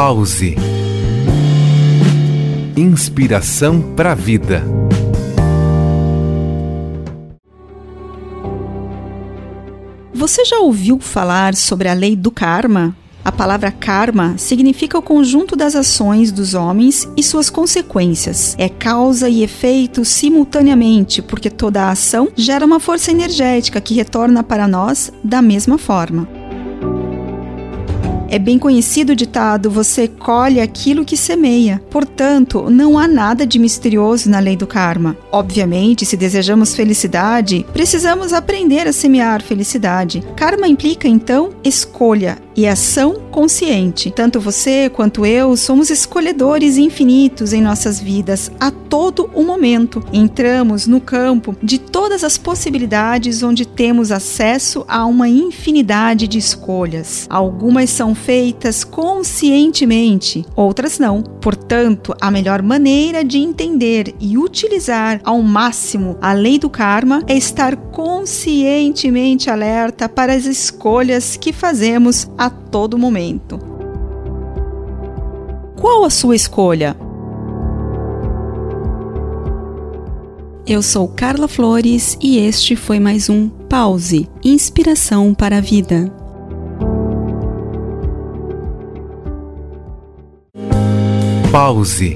Pause. Inspiração para a vida. Você já ouviu falar sobre a lei do karma? A palavra karma significa o conjunto das ações dos homens e suas consequências. É causa e efeito simultaneamente, porque toda ação gera uma força energética que retorna para nós da mesma forma. É bem conhecido o ditado: você colhe aquilo que semeia. Portanto, não há nada de misterioso na lei do karma. Obviamente, se desejamos felicidade, precisamos aprender a semear felicidade. Karma implica então escolha e ação consciente. Tanto você quanto eu somos escolhedores infinitos em nossas vidas a todo o momento. Entramos no campo de todas as possibilidades onde temos acesso a uma infinidade de escolhas. Algumas são feitas conscientemente, outras não. Portanto, a melhor maneira de entender e utilizar ao máximo a lei do karma é estar conscientemente alerta para as escolhas que fazemos a todo momento. Qual a sua escolha? Eu sou Carla Flores e este foi mais um Pause Inspiração para a Vida. Pause.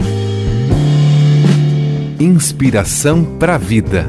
Inspiração para a vida.